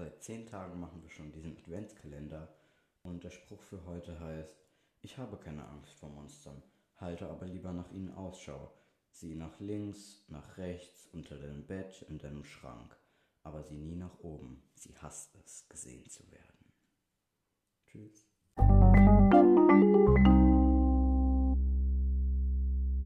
Seit zehn Tagen machen wir schon diesen Adventskalender und der Spruch für heute heißt, ich habe keine Angst vor Monstern, halte aber lieber nach ihnen Ausschau. Sieh nach links, nach rechts, unter deinem Bett, in deinem Schrank, aber sieh nie nach oben. Sie hasst es, gesehen zu werden. Tschüss.